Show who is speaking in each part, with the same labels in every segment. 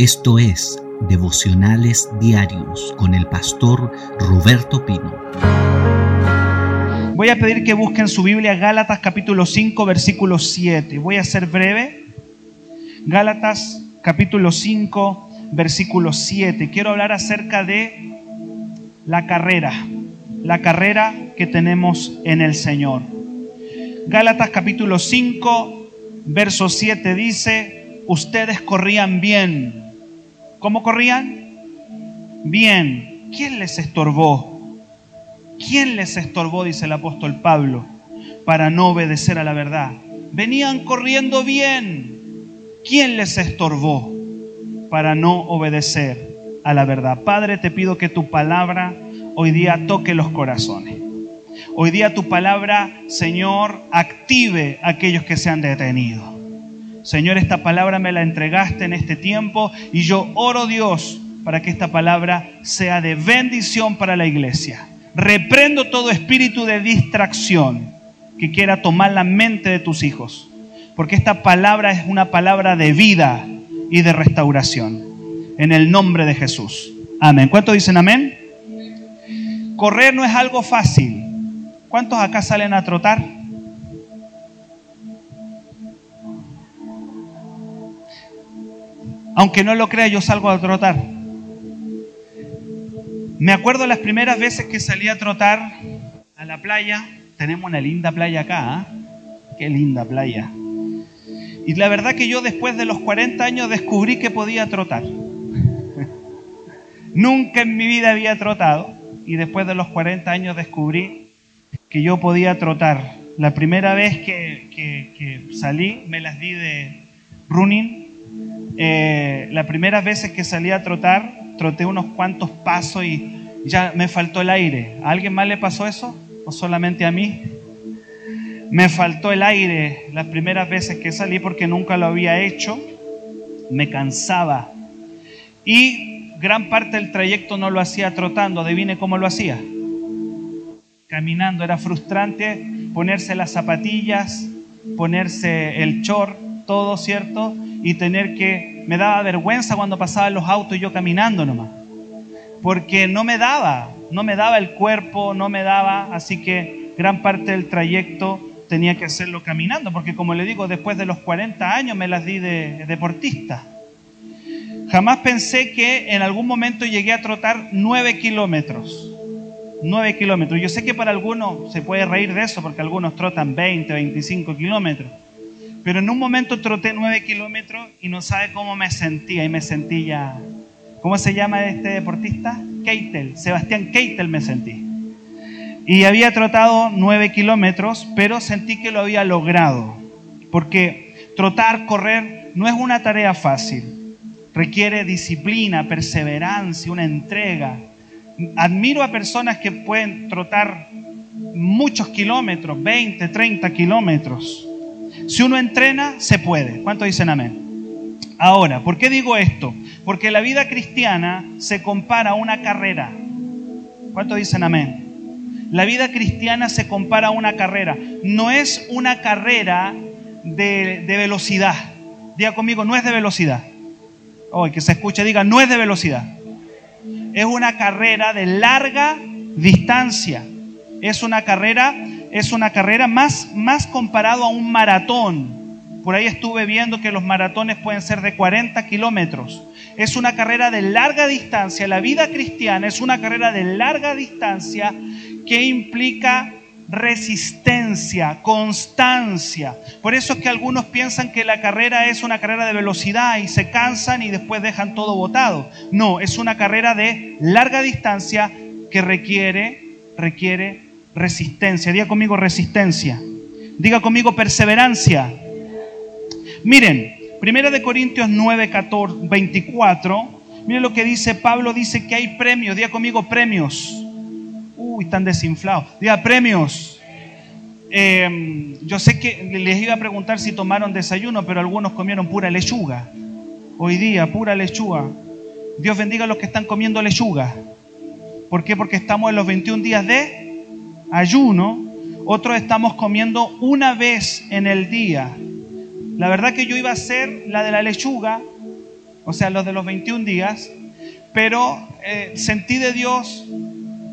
Speaker 1: Esto es Devocionales Diarios con el pastor Roberto Pino.
Speaker 2: Voy a pedir que busquen su Biblia Gálatas capítulo 5 versículo 7. Voy a ser breve. Gálatas capítulo 5 versículo 7. Quiero hablar acerca de la carrera, la carrera que tenemos en el Señor. Gálatas capítulo 5 verso 7 dice, ustedes corrían bien ¿Cómo corrían? Bien. ¿Quién les estorbó? ¿Quién les estorbó, dice el apóstol Pablo, para no obedecer a la verdad? Venían corriendo bien. ¿Quién les estorbó para no obedecer a la verdad? Padre, te pido que tu palabra hoy día toque los corazones. Hoy día tu palabra, Señor, active a aquellos que se han detenido. Señor, esta palabra me la entregaste en este tiempo y yo oro Dios para que esta palabra sea de bendición para la iglesia. Reprendo todo espíritu de distracción que quiera tomar la mente de tus hijos, porque esta palabra es una palabra de vida y de restauración. En el nombre de Jesús. Amén. ¿Cuántos dicen amén? Correr no es algo fácil. ¿Cuántos acá salen a trotar? Aunque no lo crea, yo salgo a trotar. Me acuerdo las primeras veces que salí a trotar a la playa. Tenemos una linda playa acá, ¿ah? Qué linda playa. Y la verdad que yo después de los 40 años descubrí que podía trotar. Nunca en mi vida había trotado y después de los 40 años descubrí que yo podía trotar. La primera vez que, que salí me las di de running eh, las primeras veces que salí a trotar, troté unos cuantos pasos y ya me faltó el aire. ¿A alguien más le pasó eso? ¿O solamente a mí? Me faltó el aire las primeras veces que salí porque nunca lo había hecho. Me cansaba. Y gran parte del trayecto no lo hacía trotando. Adivine cómo lo hacía. Caminando. Era frustrante ponerse las zapatillas, ponerse el short, todo, ¿cierto? y tener que, me daba vergüenza cuando pasaban los autos y yo caminando nomás, porque no me daba, no me daba el cuerpo, no me daba, así que gran parte del trayecto tenía que hacerlo caminando, porque como le digo, después de los 40 años me las di de, deportista. Jamás pensé que en algún momento llegué a trotar 9 kilómetros. 9 kilómetros. Yo sé que para algunos se puede reír de eso, porque algunos trotan 20, 25 kilómetros. Pero en un momento troté nueve kilómetros y no sabe cómo me sentía. Y me sentía, ¿cómo se llama este deportista? Keitel, Sebastián Keitel me sentí. Y había trotado nueve kilómetros, pero sentí que lo había logrado. Porque trotar, correr, no es una tarea fácil. Requiere disciplina, perseverancia, una entrega. Admiro a personas que pueden trotar muchos kilómetros, 20, 30 kilómetros si uno entrena, se puede. ¿Cuántos dicen amén? Ahora, ¿por qué digo esto? Porque la vida cristiana se compara a una carrera. ¿Cuántos dicen amén? La vida cristiana se compara a una carrera. No es una carrera de, velocidad. Diga conmigo, no es de velocidad. Hoy que se escuche, diga, no es de velocidad. Es una carrera de larga distancia. Es una carrera es una carrera más, más comparado a un maratón. Por ahí estuve viendo que los maratones pueden ser de 40 kilómetros. Es una carrera de larga distancia. La vida cristiana es una carrera de larga distancia que implica resistencia, constancia. Por eso es que algunos piensan que la carrera es una carrera de velocidad y se cansan y después dejan todo botado. No, es una carrera de larga distancia que requiere, requiere Resistencia. Diga conmigo resistencia. Diga conmigo perseverancia. Miren, Primera de Corintios 9, 14, 24. Miren lo que dice Pablo. Dice que hay premios. Diga conmigo premios. Uy, están desinflados. Diga premios. Em, yo sé que les iba a preguntar si tomaron desayuno, pero algunos comieron pura lechuga. Hoy día, pura lechuga. Dios bendiga a los que están comiendo lechuga. ¿Por qué? Porque estamos en los 21 días de ayuno, otros estamos comiendo una vez en el día. La verdad que yo iba a hacer la de la lechuga, o sea, los de los 21 días, pero eh, sentí de Dios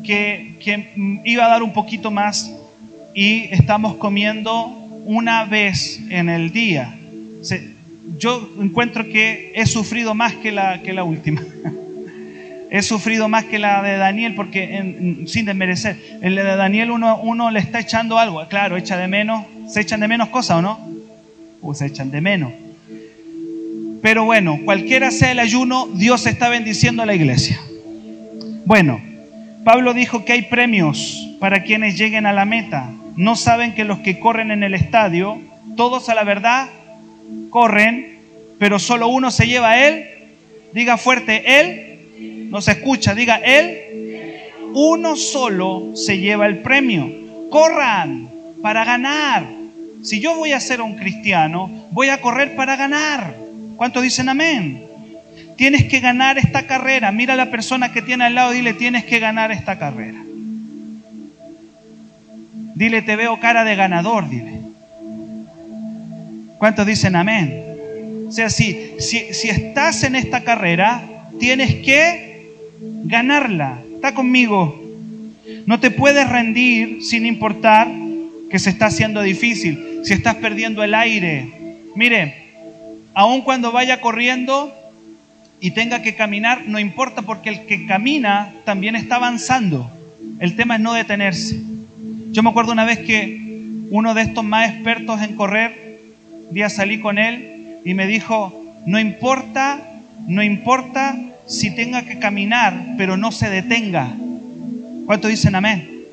Speaker 2: que, iba a dar un poquito más y estamos comiendo una vez en el día. yo encuentro que he sufrido más que la, que la última. he sufrido más que la de Daniel porque sin desmerecer, el de Daniel uno, uno le está echando algo, claro, echa de menos, se echan de menos cosas o no, o se echan de menos. Pero bueno, cualquiera sea el ayuno, Dios está bendiciendo a la iglesia. Bueno, Pablo dijo que hay premios para quienes lleguen a la meta. No saben que los que corren en el estadio, todos a la verdad corren, pero solo uno se lleva a él. Diga fuerte, él. No se escucha, diga él. Uno solo se lleva el premio. Corran para ganar. Si yo voy a ser un cristiano, voy a correr para ganar. ¿Cuántos dicen amén? Tienes que ganar esta carrera. Mira a la persona que tiene al lado dile, tienes que ganar esta carrera. Dile, te veo cara de ganador, dile. ¿Cuántos dicen amén? O sea, si, si, si estás en esta carrera, tienes que ganarla. Está conmigo. No te puedes rendir sin importar que se está haciendo difícil, si estás perdiendo el aire. Mire, aun cuando vaya corriendo y tenga que caminar, no importa porque el que camina también está avanzando. El tema es no detenerse. Yo me acuerdo una vez que uno de estos más expertos en correr, día salí con él y me dijo, no importa, no importa si tenga que caminar, pero no se detenga. ¿Cuántos dicen amén?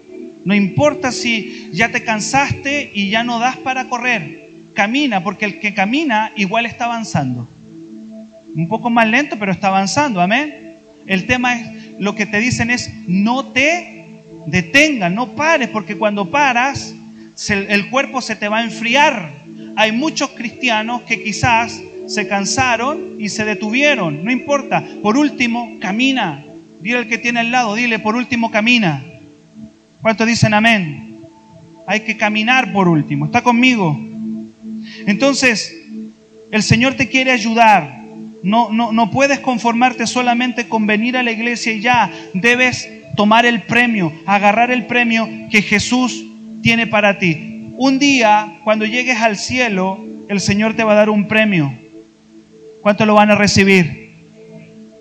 Speaker 2: No importa si ya te cansaste y ya no das para correr camina, porque el que camina igual está avanzando. Un poco más lento, pero está avanzando, amén. El tema es, lo que te dicen es, no te detengas, no pares, porque cuando paras, el cuerpo se te va a enfriar. Hay muchos cristianos que quizás se cansaron y se detuvieron, no importa. Por último, camina. Dile al que tiene al lado, dile, por último, camina. ¿Cuántos dicen amén? Hay que caminar por último. ¿Está conmigo? Entonces, el Señor te quiere ayudar. No, no, no puedes conformarte solamente con venir a la iglesia y ya. Debes tomar el premio, agarrar el premio que Jesús tiene para ti. Un día, cuando llegues al cielo, el Señor te va a dar un premio. ¿Cuánto lo van a recibir?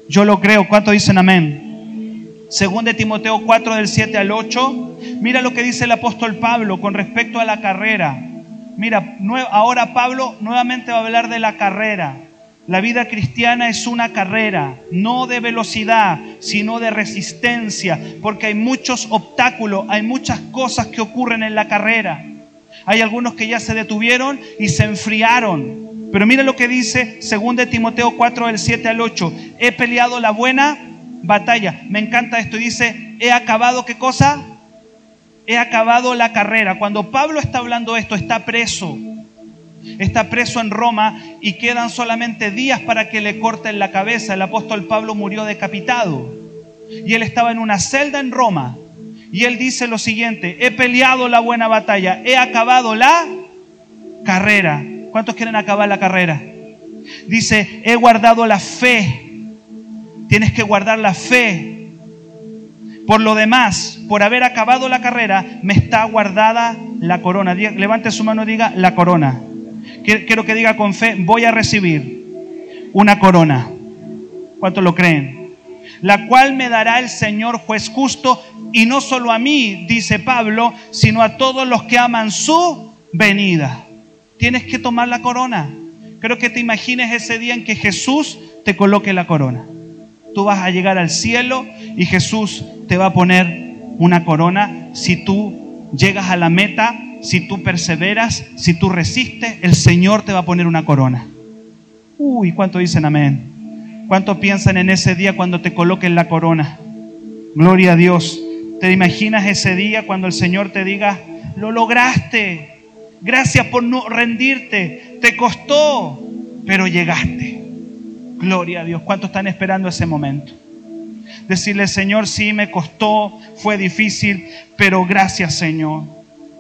Speaker 2: Yo lo creo. ¿Cuánto dicen amén? Según de Timoteo 4 del 7 al 8, mira lo que dice el apóstol Pablo con respecto a la carrera. Mira, ahora Pablo nuevamente va a hablar de la carrera. La vida cristiana es una carrera, no de velocidad, sino de resistencia, porque hay muchos obstáculos, hay muchas cosas que ocurren en la carrera. Hay algunos que ya se detuvieron y se enfriaron. Pero mira lo que dice 2 de Timoteo 4 del 7 al 8. He peleado la buena batalla. Me encanta esto. Dice, he acabado qué cosa? he acabado la carrera. Cuando Pablo está hablando esto, está preso. Está preso en Roma y quedan solamente días para que le corten la cabeza. El apóstol Pablo murió decapitado. Y él estaba en una celda en Roma. Y él dice lo siguiente, he peleado la buena batalla, he acabado la carrera. ¿Cuántos quieren acabar la carrera? Dice, he guardado la fe. Tienes que guardar la fe por lo demás, por haber acabado la carrera, me está guardada la corona. Levante su mano y diga la corona. Quiero que diga con fe, voy a recibir una corona. ¿Cuántos lo creen? La cual me dará el Señor juez justo y no solo a mí, dice Pablo, sino a todos los que aman su venida. Tienes que tomar la corona. Creo que te imagines ese día en que Jesús te coloque la corona. Tú vas a llegar al cielo y Jesús te va a poner una corona si tú llegas a la meta, si tú perseveras, si tú resistes, el Señor te va a poner una corona. Uy, ¿cuánto dicen amén? ¿Cuánto piensan en ese día cuando te coloquen la corona? Gloria a Dios. ¿Te imaginas ese día cuando el Señor te diga, lo lograste? Gracias por no rendirte. Te costó, pero llegaste. Gloria a Dios. ¿Cuántos están esperando ese momento? Decirle, Señor, sí me costó, fue difícil, pero gracias, Señor.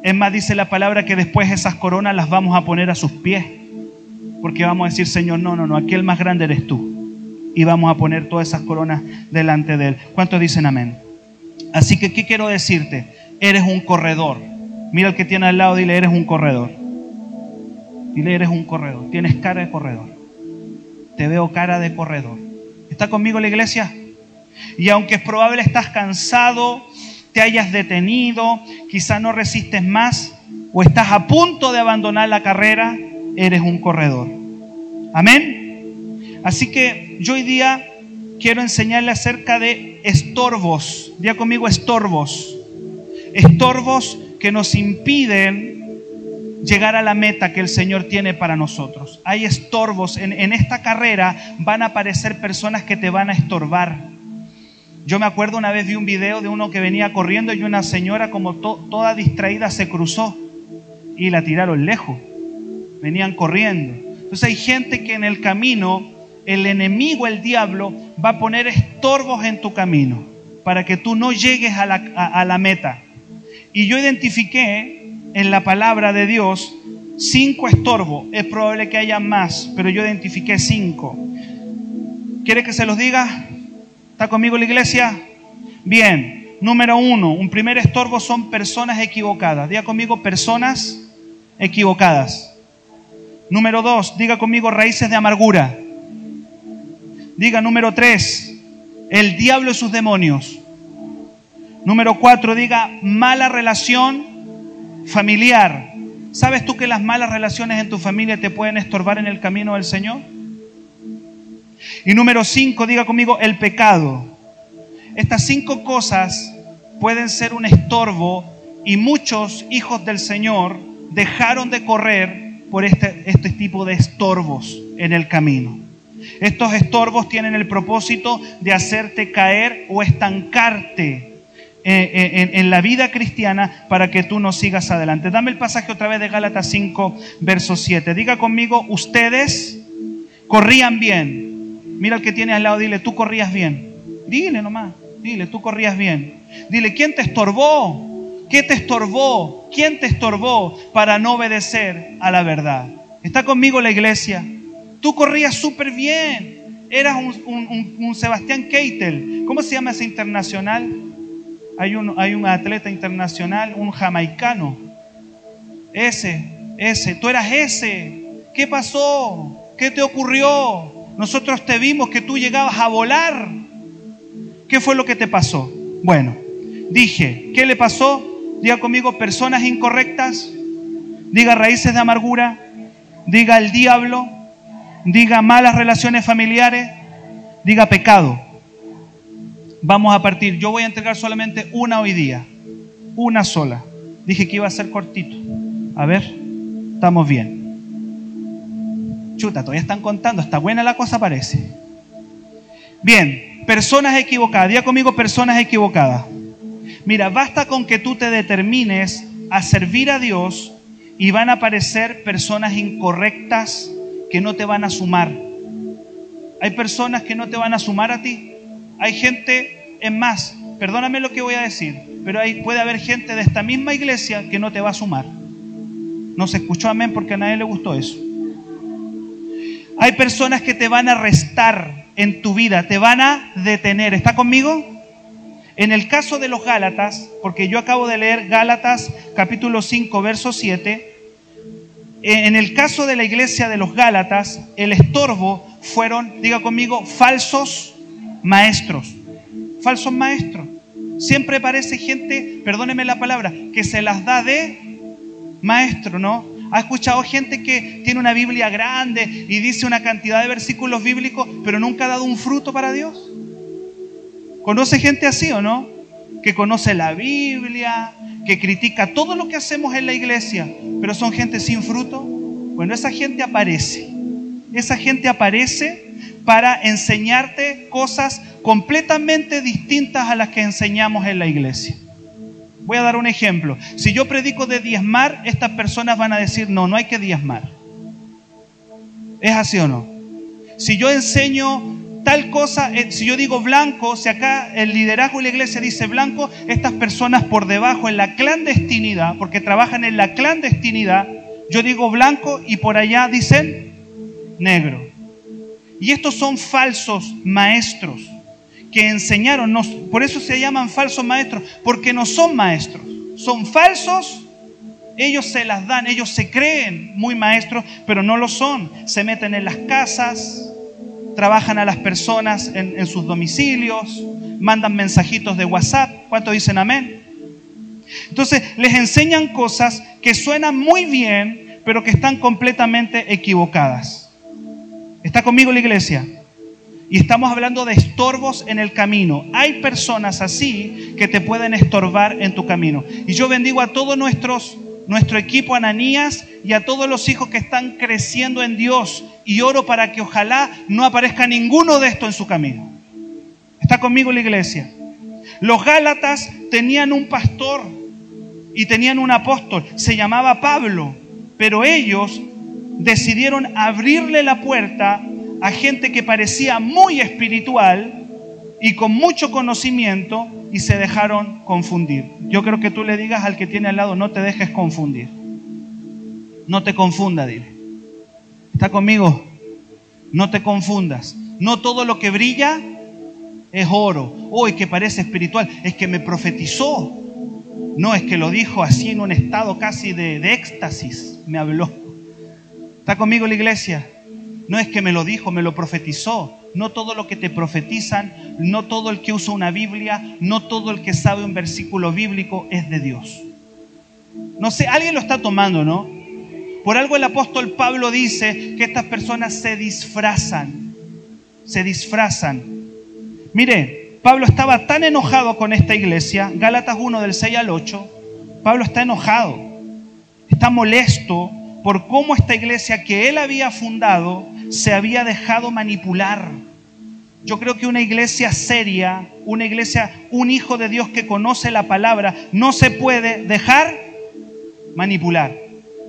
Speaker 2: Es más, dice la palabra que después esas coronas las vamos a poner a sus pies. Porque vamos a decir, Señor, no, no, no, aquí el más grande eres tú. y vamos a poner todas esas coronas delante de Él. ¿Cuántos dicen amén? Así que, ¿qué quiero decirte? Eres un corredor. Mira al que tiene al lado, dile, eres un corredor. Dile, eres un corredor. Tienes cara de corredor. Te veo cara de corredor. ¿Está conmigo la iglesia? Y aunque es probable estás cansado, te hayas detenido, quizá no resistes más o estás a punto de abandonar la carrera, eres un corredor. Amén. Así que yo hoy día quiero enseñarle acerca de estorbos. Día conmigo estorbos. Estorbos que nos impiden llegar a la meta que el Señor tiene para nosotros. Hay estorbos. En, en esta carrera van a aparecer personas que te van a estorbar yo me acuerdo una vez vi un video de uno que venía corriendo y una señora como toda distraída se cruzó y la tiraron lejos. Venían corriendo. Entonces hay gente que en el camino, el enemigo, el diablo, va a poner estorbos en tu camino para que tú no llegues a la, a la meta. Y yo identifiqué en la palabra de Dios cinco estorbos. Es probable que haya más, pero yo identifiqué cinco. ¿Quiere que se los diga? ¿Está conmigo la iglesia? Bien, número uno, un primer estorbo son personas equivocadas. Diga conmigo personas equivocadas. Número dos, diga conmigo raíces de amargura. Diga número tres, el diablo y sus demonios. Número cuatro, diga mala relación familiar. ¿Sabes tú que las malas relaciones en tu familia te pueden estorbar en el camino del Señor? Y número cinco, diga conmigo, el pecado. Estas cinco cosas pueden ser un estorbo y muchos hijos del Señor dejaron de correr por este, este tipo de estorbos en el camino. Estos estorbos tienen el propósito de hacerte caer o estancarte en, en, la vida cristiana para que tú no sigas adelante. Dame el pasaje otra vez de Gálatas 5, verso 7. Diga conmigo, ustedes corrían bien Mira al que tiene al lado, dile, tú corrías bien. Dile nomás, dile, tú corrías bien. Dile, ¿quién te estorbó? ¿Qué te estorbó? ¿Quién te estorbó para no obedecer a la verdad? ¿Está conmigo la iglesia? Tú corrías súper bien. Eras un, Sebastián Keitel. ¿Cómo se llama ese internacional? Hay un, atleta internacional, un jamaicano. Ese, ese, tú eras ese. ¿Qué pasó? ¿Qué te ocurrió? Nosotros te vimos que tú llegabas a volar. ¿Qué fue lo que te pasó? Bueno, dije, ¿qué le pasó? Diga conmigo, personas incorrectas. Diga raíces de amargura. Diga el diablo. Diga malas relaciones familiares. Diga pecado. Vamos a partir. Yo voy a entregar solamente una hoy día. Una sola. Dije que iba a ser cortito. A ver, estamos bien. Chuta, todavía están contando, está buena la cosa parece. Bien, personas equivocadas, diga conmigo personas equivocadas. Mira, basta con que tú te determines a servir a Dios y van a aparecer personas incorrectas que no te van a sumar. Hay personas que no te van a sumar a ti. Hay gente, es más, perdóname lo que voy a decir, pero hay, puede haber gente de esta misma iglesia que no te va a sumar. No se escuchó amén porque a nadie le gustó eso. Hay personas que te van a restar en tu vida, te van a detener. ¿Está conmigo? En el caso de los Gálatas, porque yo acabo de leer Gálatas capítulo 5, verso 7, en el caso de la iglesia de los Gálatas, el estorbo fueron, diga conmigo, falsos maestros. Falsos maestros. Siempre parece gente, perdóneme la palabra, que se las da de maestro, ¿no? ¿Ha escuchado gente que tiene una Biblia grande y dice una cantidad de versículos bíblicos, pero nunca ha dado un fruto para Dios? ¿Conoce gente así o no? Que conoce la Biblia, que critica todo lo que hacemos en la iglesia, pero son gente sin fruto. Bueno, esa gente aparece. Esa gente aparece para enseñarte cosas completamente distintas a las que enseñamos en la iglesia. Voy a dar un ejemplo. Si yo predico de diezmar, estas personas van a decir, no, no hay que diezmar. ¿Es así o no? Si yo enseño tal cosa, eh, si yo digo blanco, si acá el liderazgo de la iglesia dice blanco, estas personas por debajo en la clandestinidad, porque trabajan en la clandestinidad, yo digo blanco y por allá dicen negro. Y estos son falsos maestros que enseñaron, nos- por eso se llaman falsos maestros, porque no son maestros, son falsos, ellos se las dan, ellos se creen muy maestros, pero no lo son, se meten en las casas, trabajan a las personas en, en sus domicilios, mandan mensajitos de WhatsApp, ¿cuántos dicen amén? Entonces les enseñan cosas que suenan muy bien, pero que están completamente equivocadas. ¿Está conmigo la iglesia? Y estamos hablando de estorbos en el camino. Hay personas así que te pueden estorbar en tu camino. Y yo bendigo a todos nuestros nuestro equipo Ananías y a todos los hijos que están creciendo en Dios y oro para que ojalá no aparezca ninguno de estos en su camino. ¿Está conmigo la iglesia? Los Gálatas tenían un pastor y tenían un apóstol, se llamaba Pablo, pero ellos decidieron abrirle la puerta a gente que parecía muy espiritual y con mucho conocimiento y se dejaron confundir. Yo creo que tú le digas al que tiene al lado, no te dejes confundir. No te confunda, dile. ¿Está conmigo? No te confundas. No todo lo que brilla es oro. Hoy que parece espiritual, es que me profetizó. No, es que lo dijo así en un estado casi de, de éxtasis. Me habló. ¿Está conmigo la iglesia? No es que me lo dijo, me lo profetizó. No todo lo que te profetizan, no todo el que usa una Biblia, no todo el que sabe un versículo bíblico es de Dios. No sé, alguien lo está tomando, ¿no? Por algo el apóstol Pablo dice que estas personas se disfrazan, se disfrazan. Mire, Pablo estaba tan enojado con esta iglesia, Gálatas 1 del 6 al 8, Pablo está enojado, está molesto por cómo esta iglesia que él había fundado se había dejado manipular. Yo creo que una iglesia seria, una iglesia, un hijo de Dios que conoce la palabra, no se puede dejar manipular.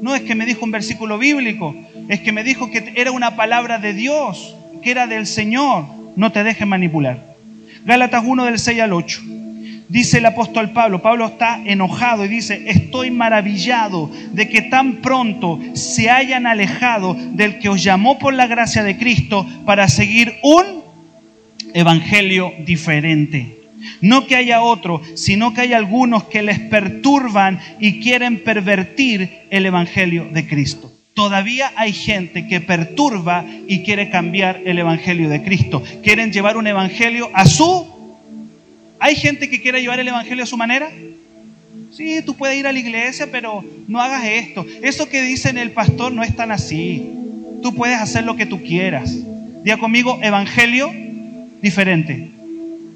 Speaker 2: No es que me dijo un versículo bíblico, es que me dijo que era una palabra de Dios, que era del Señor. No te dejes manipular. Gálatas 1 del 6 al 8. Dice el apóstol Pablo, Pablo está enojado y dice, estoy maravillado de que tan pronto se hayan alejado del que os llamó por la gracia de Cristo para seguir un evangelio diferente. No que haya otro, sino que hay algunos que les perturban y quieren pervertir el evangelio de Cristo. Todavía hay gente que perturba y quiere cambiar el evangelio de Cristo. Quieren llevar un evangelio a su ¿Hay gente que quiere llevar el Evangelio a su manera? Sí, tú puedes ir a la iglesia, pero no hagas esto. Eso que dicen el pastor no es tan así. Tú puedes hacer lo que tú quieras. Diga conmigo, Evangelio diferente.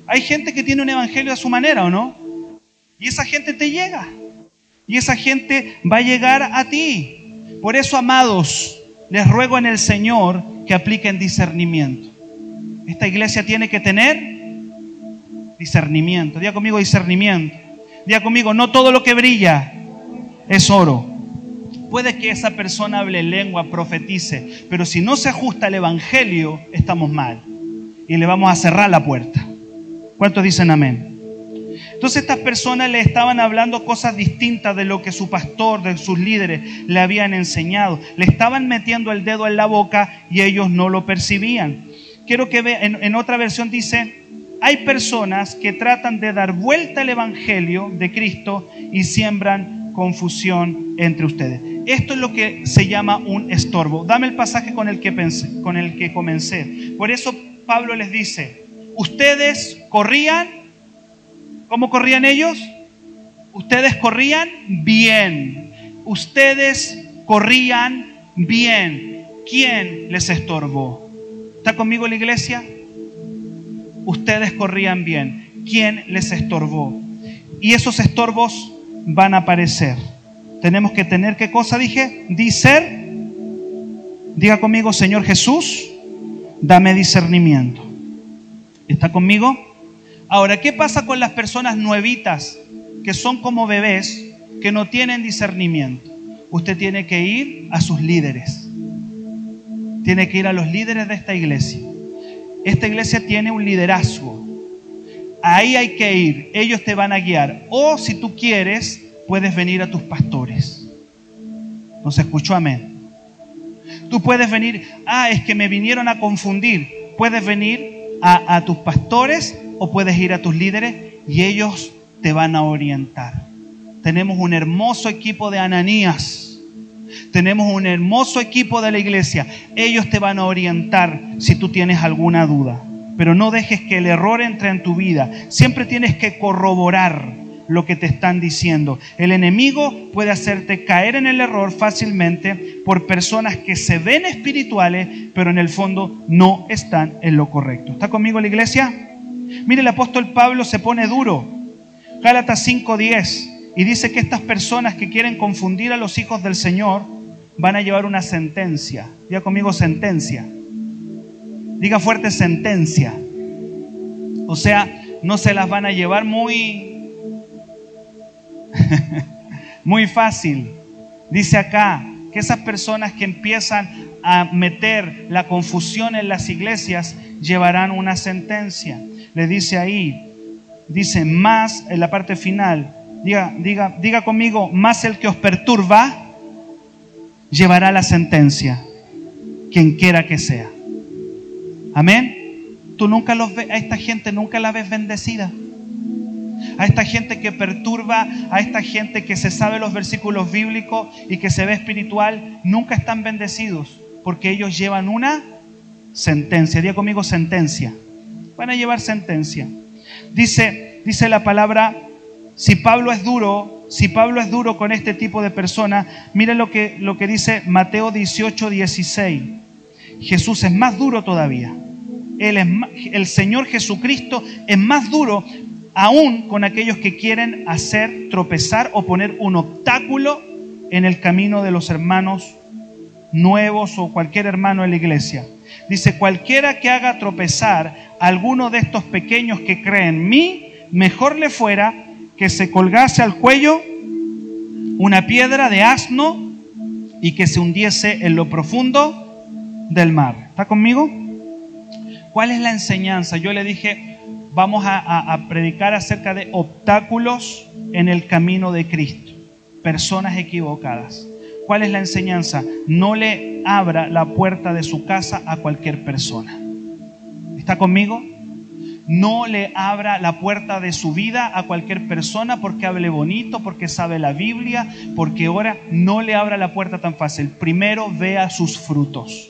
Speaker 2: Hay gente que tiene un Evangelio a su manera, ¿o no? Y esa gente te llega. Y esa gente va a llegar a ti. Por eso, amados, les ruego en el Señor que apliquen discernimiento. Esta iglesia tiene que tener discernimiento. Diga conmigo discernimiento. Diga conmigo, no todo lo que brilla es oro. Puede que esa persona hable lengua, profetice, pero si no se ajusta al Evangelio, estamos mal. Y le vamos a cerrar la puerta. ¿Cuántos dicen amén? Entonces estas personas le estaban hablando cosas distintas de lo que su pastor, de sus líderes le habían enseñado. Le estaban metiendo el dedo en la boca y ellos no lo percibían. Quiero que vean, en, en otra versión dice, hay personas que tratan de dar vuelta al Evangelio de Cristo y siembran confusión entre ustedes. Esto es lo que se llama un estorbo. Dame el pasaje con el que, pensé, con el que comencé. Por eso Pablo les dice, ustedes corrían, ¿cómo corrían ellos? Ustedes corrían bien. Ustedes corrían bien. ¿Quién les estorbó? ¿Está conmigo la iglesia? Ustedes corrían bien. ¿Quién les estorbó? Y esos estorbos van a aparecer. Tenemos que tener, ¿qué cosa dije? Dicer. Diga conmigo, Señor Jesús, dame discernimiento. ¿Está conmigo? Ahora, ¿qué pasa con las personas nuevitas que son como bebés que no tienen discernimiento? Usted tiene que ir a sus líderes. Tiene que ir a los líderes de esta iglesia. Esta iglesia tiene un liderazgo. Ahí hay que ir. Ellos te van a guiar. O si tú quieres, puedes venir a tus pastores. ¿No se escuchó amén? Tú puedes venir, ah, es que me vinieron a confundir. Puedes venir a, a tus pastores o puedes ir a tus líderes y ellos te van a orientar. Tenemos un hermoso equipo de ananías. Tenemos un hermoso equipo de la iglesia. Ellos te van a orientar si tú tienes alguna duda. Pero no dejes que el error entre en tu vida. Siempre tienes que corroborar lo que te están diciendo. El enemigo puede hacerte caer en el error fácilmente por personas que se ven espirituales, pero en el fondo no están en lo correcto. ¿Está conmigo la iglesia? Mire, el apóstol Pablo se pone duro. Gálatas 5:10 y dice que estas personas que quieren confundir a los hijos del Señor van a llevar una sentencia. Diga conmigo sentencia. Diga fuerte sentencia. O sea, no se las van a llevar muy muy fácil. Dice acá que esas personas que empiezan a meter la confusión en las iglesias llevarán una sentencia. Le dice ahí, dice más en la parte final, diga, diga, diga conmigo, más el que os perturba llevará la sentencia, quien quiera que sea. Amén. Tú nunca los ves, a esta gente nunca la ves bendecida a esta gente que perturba, a esta gente que se sabe los versículos bíblicos y que se ve espiritual, nunca están bendecidos, porque ellos llevan una sentencia. Diga conmigo sentencia. Van a llevar sentencia. Dice, dice la palabra, si Pablo es duro, si Pablo es duro con este tipo de personas, mire lo que, lo que dice Mateo 18, 16. Jesús es más duro todavía. Él es, el Señor Jesucristo es más duro aún con aquellos que quieren hacer tropezar o poner un obstáculo en el camino de los hermanos nuevos o cualquier hermano en la iglesia. Dice, cualquiera que haga tropezar a alguno de estos pequeños que creen en mí, mejor le fuera que se colgase al cuello una piedra de asno y que se hundiese en lo profundo del mar. ¿Está conmigo? ¿Cuál es la enseñanza? Yo le dije, vamos a, predicar acerca de obstáculos en el camino de Cristo, personas equivocadas. ¿Cuál es la enseñanza? No le abra la puerta de su casa a cualquier persona. ¿Está conmigo? No le abra la puerta de su vida a cualquier persona porque hable bonito, porque sabe la Biblia, porque ora. No le abra la puerta tan fácil. Primero vea sus frutos.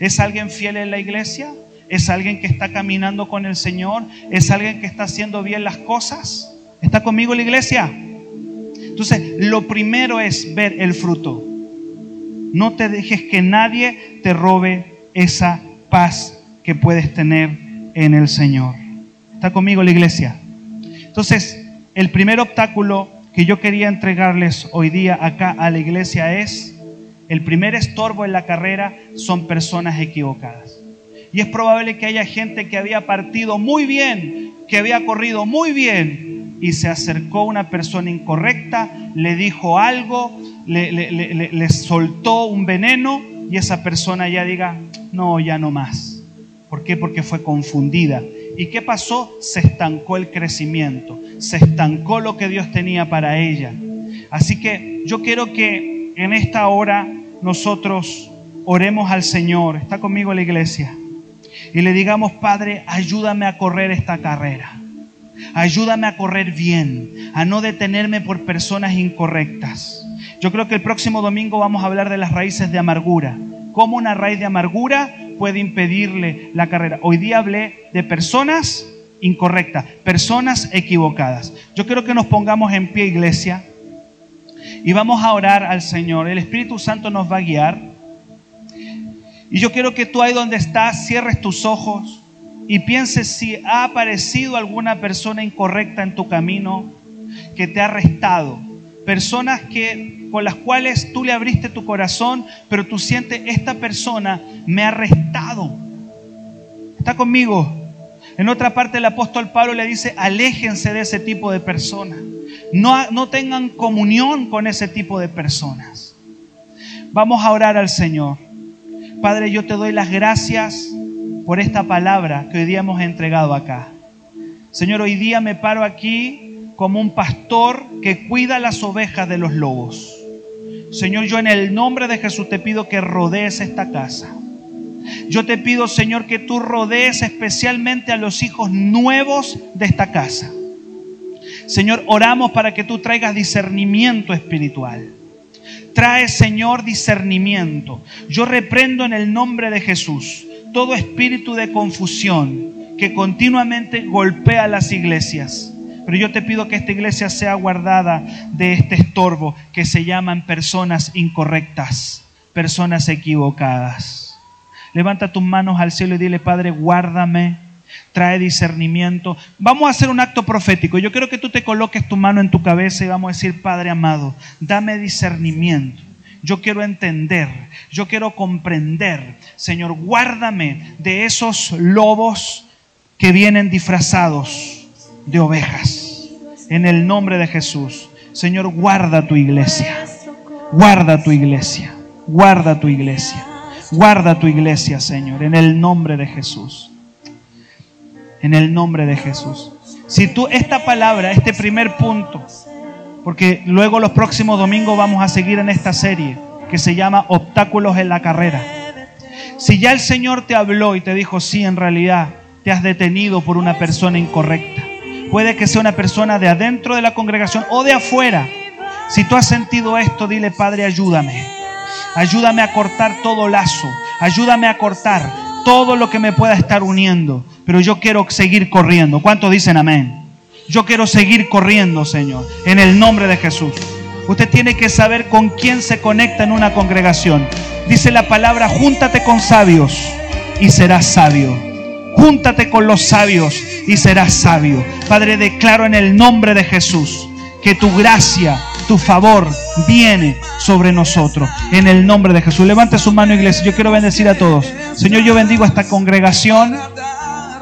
Speaker 2: ¿Es alguien fiel en la iglesia? ¿Es alguien que está caminando con el Señor? ¿Es alguien que está haciendo bien las cosas? ¿Está conmigo la iglesia? Entonces, lo primero es ver el fruto. No te dejes que nadie te robe esa paz que puedes tener en el Señor. ¿Está conmigo la iglesia? Entonces, el primer obstáculo que yo quería entregarles hoy día acá a la iglesia es, el primer estorbo en la carrera son personas equivocadas. Y es probable que haya gente que había partido muy bien, que había corrido muy bien, y se acercó una persona incorrecta, le dijo algo, le, soltó un veneno, y esa persona ya diga, no, ya no más. ¿Por qué? Porque fue confundida. ¿Y qué pasó? Se estancó el crecimiento, se estancó lo que Dios tenía para ella. Así que yo quiero que en esta hora nosotros oremos al Señor. ¿Está conmigo la iglesia? y le digamos, Padre, ayúdame a correr esta carrera. Ayúdame a correr bien, a no detenerme por personas incorrectas. Yo creo que el próximo domingo vamos a hablar de las raíces de amargura. Cómo una raíz de amargura puede impedirle la carrera. Hoy día hablé de personas incorrectas, personas equivocadas. Yo quiero que nos pongamos en pie, iglesia, y vamos a orar al Señor. El Espíritu Santo nos va a guiar. Y yo quiero que tú ahí donde estás cierres tus ojos y pienses si ha aparecido alguna persona incorrecta en tu camino que te ha arrestado. Personas que con las cuales tú le abriste tu corazón, pero tú sientes esta persona me ha arrestado. ¿Está conmigo? En otra parte el apóstol Pablo le dice, aléjense de ese tipo de personas. No, no tengan comunión con ese tipo de personas. Vamos a orar al Señor. Padre, yo te doy las gracias por esta palabra que hoy día hemos entregado acá. Señor, hoy día me paro aquí como un pastor que cuida las ovejas de los lobos. Señor, yo en el nombre de Jesús te pido que rodees esta casa. Yo te pido, Señor, que tú rodees especialmente a los hijos nuevos de esta casa. Señor, oramos para que tú traigas discernimiento espiritual. Trae, Señor, discernimiento. Yo reprendo en el nombre de Jesús todo espíritu de confusión que continuamente golpea las iglesias. Pero yo te pido que esta iglesia sea guardada de este estorbo que se llaman personas incorrectas, personas equivocadas. Levanta tus manos al cielo y dile, Padre, guárdame, trae discernimiento. Vamos a hacer un acto profético. Yo quiero que tú te coloques tu mano en tu cabeza y vamos a decir, Padre amado, dame discernimiento. Yo quiero entender, yo quiero comprender. Señor, guárdame de esos lobos que vienen disfrazados de ovejas. En el nombre de Jesús. Señor, guarda tu iglesia. Guarda tu iglesia. Guarda tu iglesia. Guarda tu iglesia, Señor, en el nombre de Jesús. En el nombre de Jesús. Si tú esta palabra, este primer punto, porque luego los próximos domingos vamos a seguir en esta serie que se llama Obstáculos en la carrera. Si ya el Señor te habló y te dijo, sí, en realidad te has detenido por una persona incorrecta. Puede que sea una persona de adentro de la congregación o de afuera. Si tú has sentido esto, dile, Padre, ayúdame. Ayúdame a cortar todo lazo. Ayúdame a cortar todo lo que me pueda estar uniendo. Pero yo quiero seguir corriendo. ¿Cuántos dicen amén? Yo quiero seguir corriendo, Señor, en el nombre de Jesús. Usted tiene que saber con quién se conecta en una congregación. Dice la palabra, júntate con sabios y serás sabio. Júntate con los sabios y serás sabio. Padre, declaro en el nombre de Jesús que tu gracia, tu favor viene sobre nosotros. En el nombre de Jesús. Levante su mano, iglesia. Yo quiero bendecir a todos. Señor, yo bendigo a esta congregación.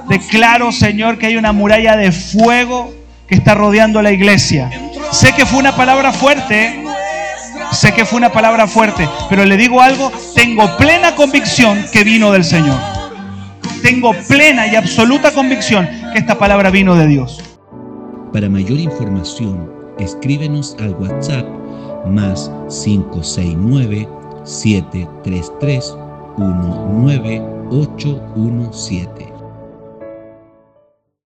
Speaker 2: Declaro, Señor, que hay una muralla de fuego que está rodeando la iglesia. Sé que fue una palabra fuerte. Sé que fue una palabra fuerte. Pero le digo algo, tengo plena convicción que vino del Señor tengo plena y absoluta convicción que esta palabra vino de Dios.
Speaker 1: Para mayor información, escríbenos al WhatsApp más 569 733 19817.